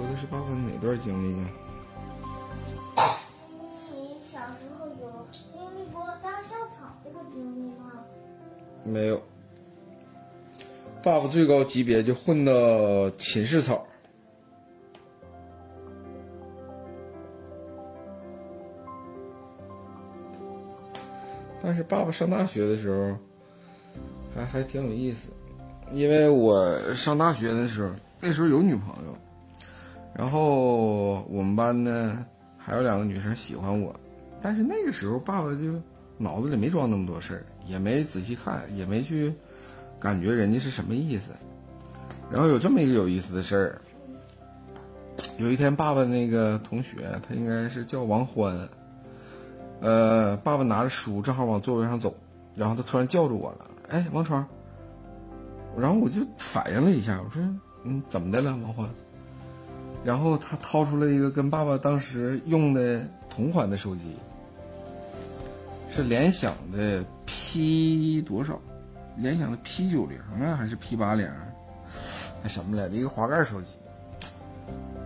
说的是爸爸哪段经历啊？你小时候有经历过当校草这个经历吗？没有。爸爸最高级别就混到寝室草。但是爸爸上大学的时候，还还挺有意思，因为我上大学的时候，那时候有女朋友，然后我们班呢还有两个女生喜欢我，但是那个时候爸爸就脑子里没装那么多事儿，也没仔细看，也没去感觉人家是什么意思。然后有这么一个有意思的事儿，有一天爸爸那个同学，他应该是叫王欢。呃，爸爸拿着书正好往座位上走，然后他突然叫住我了，哎，王川。然后我就反应了一下，我说，嗯，怎么的了，王欢？然后他掏出了一个跟爸爸当时用的同款的手机，是联想的 P 多少？联想的 P 九零啊，还是 P 八零？那什么来的一个滑盖手机。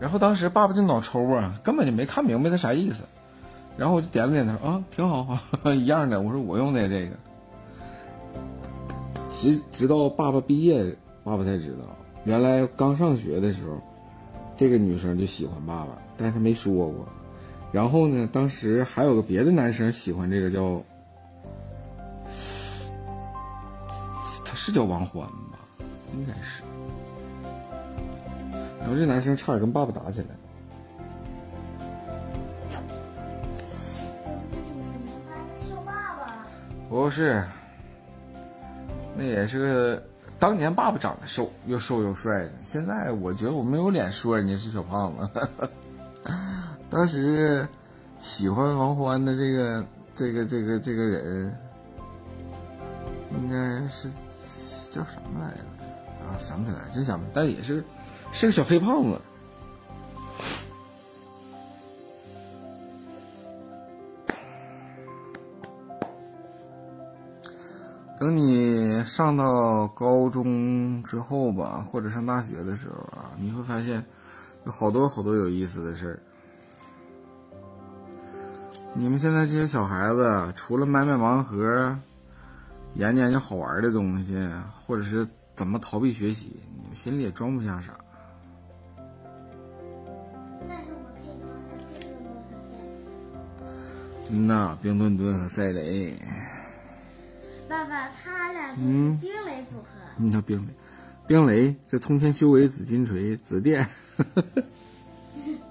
然后当时爸爸就脑抽啊，根本就没看明白他啥意思。然后我就点了点头，啊，挺好，一样的。我说我用的这个，直直到爸爸毕业，爸爸才知道，原来刚上学的时候，这个女生就喜欢爸爸，但是没说过。然后呢，当时还有个别的男生喜欢这个叫，他是叫王欢吧？应该是。然后这男生差点跟爸爸打起来。不是，那也是个当年爸爸长得瘦，又瘦又帅的。现在我觉得我没有脸说人家是小胖子。当时喜欢王欢的这个这个这个这个人，应该是叫什么来着？啊，想不起来，真想不。但也是是个小黑胖子。等你上到高中之后吧，或者上大学的时候啊，你会发现有好多好多有意思的事儿。你们现在这些小孩子，除了买买盲盒、研究研究好玩的东西，或者是怎么逃避学习，你们心里也装不下啥。但是我可以刚才冰墩墩和赛嗯呐，冰墩墩和赛雷。嗯冰雷组合。你看冰雷，冰雷这通天修为紫金锤紫电，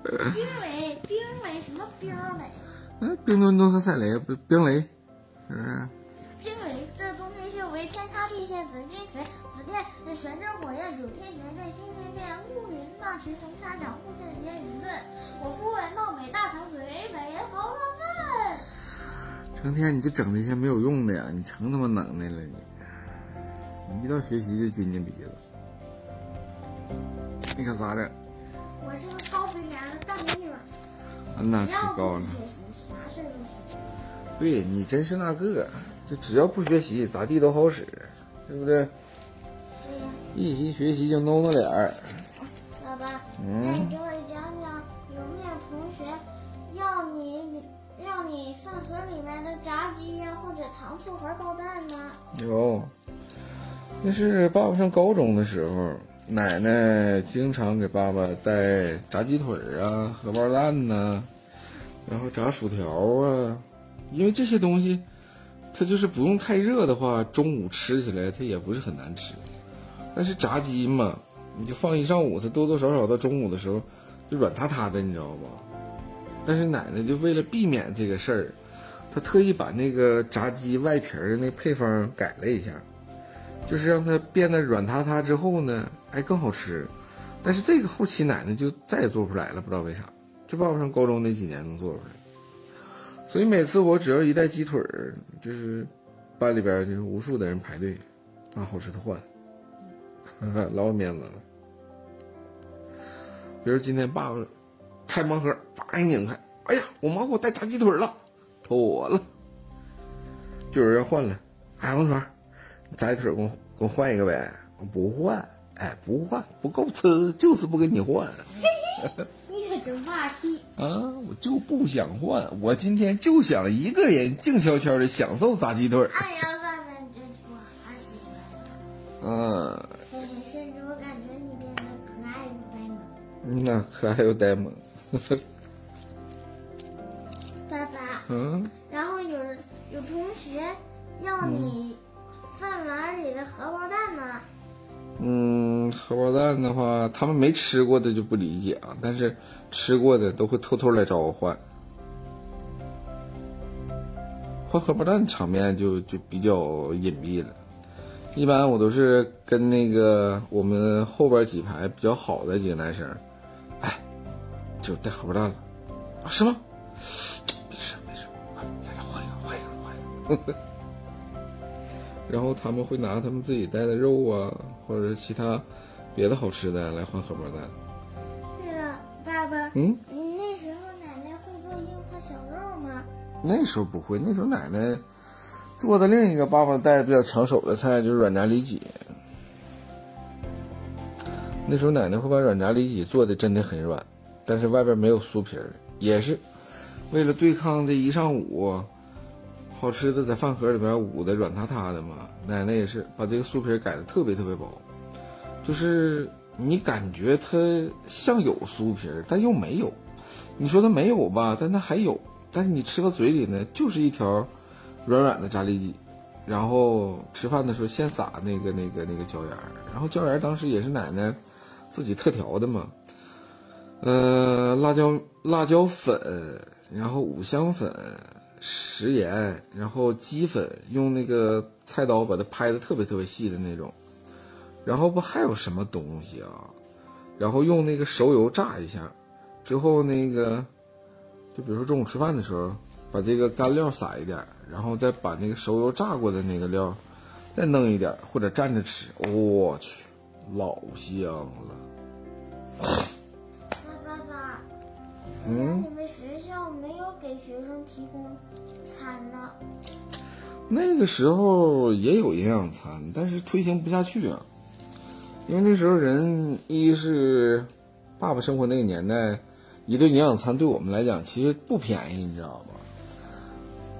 冰雷，冰雷，什么冰雷？嗯，冰墩墩和赛雷不冰雷，是不是？冰雷这通天修为，天塌地陷，紫金锤，紫电那玄真火焰，九天玄阵，星天变，乌云大锤，红沙掌，护剑烟云盾。我肤为貌美，大长嘴，美人好可看。成天你就整那些没有用的呀，你成他妈能耐了你！你一到学习就金金鼻子，你可咋整？我是个高肥脸的大美女，嗯呐，只要可高学习，啥事儿都行。对你真是那个，就只要不学习，咋地都好使，对不对？对呀，一提学习就弄弄脸儿。爸爸，那嗯你给我讲讲，有没有同学要你要你饭盒里面的炸鸡呀、或者糖醋荷包蛋呢？有，那是爸爸上高中的时候，奶奶经常给爸爸带炸鸡腿儿啊、荷包蛋呐、然后炸薯条啊，因为这些东西，它就是不用太热的话，中午吃起来它也不是很难吃。但是炸鸡嘛，你就放一上午，它多多少少到中午的时候就软塌塌的，你知道不？但是奶奶就为了避免这个事儿，她特意把那个炸鸡外皮儿的那配方改了一下，就是让它变得软塌塌之后呢，哎更好吃。但是这个后期奶奶就再也做不出来了，不知道为啥，就爸爸上高中那几年能做出来。所以每次我只要一带鸡腿儿，就是班里边就是无数的人排队拿好吃的换，老有面子了。比如今天爸爸开盲盒，叭一拧开，哎呀，我妈给我带炸鸡腿了，妥了，就有人要换了。哎，王川，你炸鸡腿给我给我换一个呗？我不换，哎，不换，不够吃，就是不给你换。你可真霸气！啊，我就不想换，我今天就想一个人静悄悄的享受炸鸡腿。哎呀，爸爸，你这句话太喜欢了。嗯，嘿嘿，甚至我感觉你变得可爱又呆萌。那可爱又呆萌。爸爸，嗯，然后有人有同学要你饭碗里的荷包蛋呢。嗯，荷包蛋的话，他们没吃过的就不理解啊，但是吃过的都会偷偷来找我换。换荷包蛋场面就就比较隐蔽了，一般我都是跟那个我们后边几排比较好的几个男生，哎，就带荷包蛋了，啊，是吗？没事没事，快来来换一个换一个换一个。然后他们会拿他们自己带的肉啊，或者是其他别的好吃的来换荷包蛋。对了，爸爸，嗯，你那时候奶奶会做樱花小肉吗？那时候不会，那时候奶奶做的另一个爸爸带的比较抢手的菜就是软炸里脊。那时候奶奶会把软炸里脊做的真的很软，但是外边没有酥皮儿，也是为了对抗这一上午好吃的在饭盒里边捂的软塌塌的嘛。奶奶也是把这个酥皮改的特别特别薄，就是你感觉它像有酥皮，但又没有。你说它没有吧，但它还有。但是你吃到嘴里呢，就是一条软软的炸里脊，然后吃饭的时候先撒那个那个那个椒盐，然后椒盐当时也是奶奶自己特调的嘛，呃，辣椒辣椒粉，然后五香粉、食盐，然后鸡粉，用那个菜刀把它拍的特别特别细的那种，然后不还有什么东西啊？然后用那个熟油炸一下，之后那个。就比如说中午吃饭的时候，把这个干料撒一点，然后再把那个熟油炸过的那个料再弄一点，或者蘸着吃。我去，老香了。那爸爸，嗯你们学校没有给学生提供餐呢？那个时候也有营养餐，但是推行不下去啊，因为那时候人一是爸爸生活那个年代。一顿营养餐对我们来讲其实不便宜，你知道吧？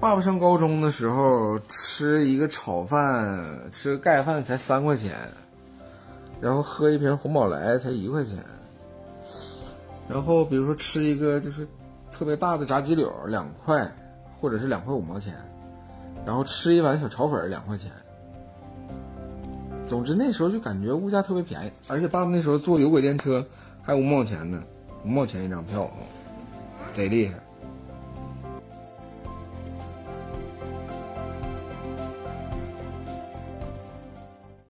爸爸上高中的时候吃一个炒饭、吃个盖饭才三块钱，然后喝一瓶红宝来才一块钱，然后比如说吃一个就是特别大的炸鸡柳两块，或者是两块五毛钱，然后吃一碗小炒粉两块钱。总之那时候就感觉物价特别便宜，而且爸爸那时候坐有轨电车还五毛钱呢。五毛钱一张票，贼厉害。